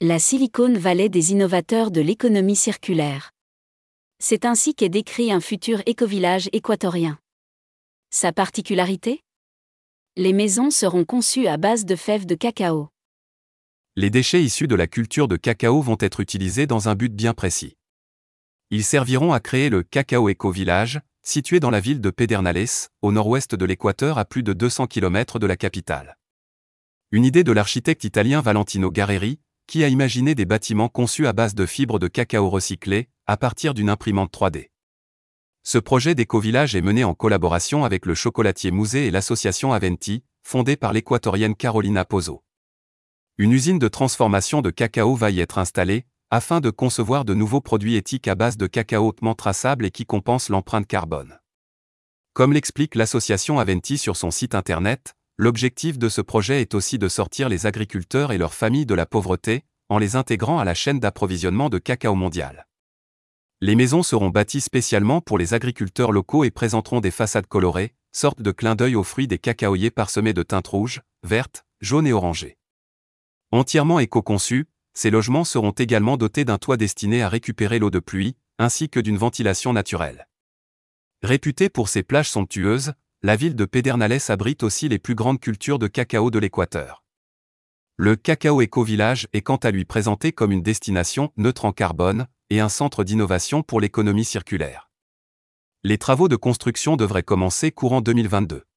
La Silicon Valley des innovateurs de l'économie circulaire. C'est ainsi qu'est décrit un futur écovillage équatorien. Sa particularité? Les maisons seront conçues à base de fèves de cacao. Les déchets issus de la culture de cacao vont être utilisés dans un but bien précis. Ils serviront à créer le Cacao Éco-Village, situé dans la ville de Pedernales, au nord-ouest de l'Équateur à plus de 200 km de la capitale. Une idée de l'architecte italien Valentino Gareri, qui a imaginé des bâtiments conçus à base de fibres de cacao recyclées, à partir d'une imprimante 3D. Ce projet d'éco-village est mené en collaboration avec le chocolatier Musée et l'association Aventi, fondée par l'équatorienne Carolina Pozo. Une usine de transformation de cacao va y être installée, afin de concevoir de nouveaux produits éthiques à base de cacao hautement traçables et qui compensent l'empreinte carbone. Comme l'explique l'association Aventi sur son site internet, l'objectif de ce projet est aussi de sortir les agriculteurs et leurs familles de la pauvreté, en les intégrant à la chaîne d'approvisionnement de cacao mondial. Les maisons seront bâties spécialement pour les agriculteurs locaux et présenteront des façades colorées, sorte de clin d'œil aux fruits des cacaoyers parsemés de teintes rouges, vertes, jaunes et orangées. Entièrement éco-conçus, ces logements seront également dotés d'un toit destiné à récupérer l'eau de pluie, ainsi que d'une ventilation naturelle. Réputée pour ses plages somptueuses, la ville de Pedernales abrite aussi les plus grandes cultures de cacao de l'Équateur. Le Cacao Éco-Village est quant à lui présenté comme une destination neutre en carbone, et un centre d'innovation pour l'économie circulaire. Les travaux de construction devraient commencer courant 2022.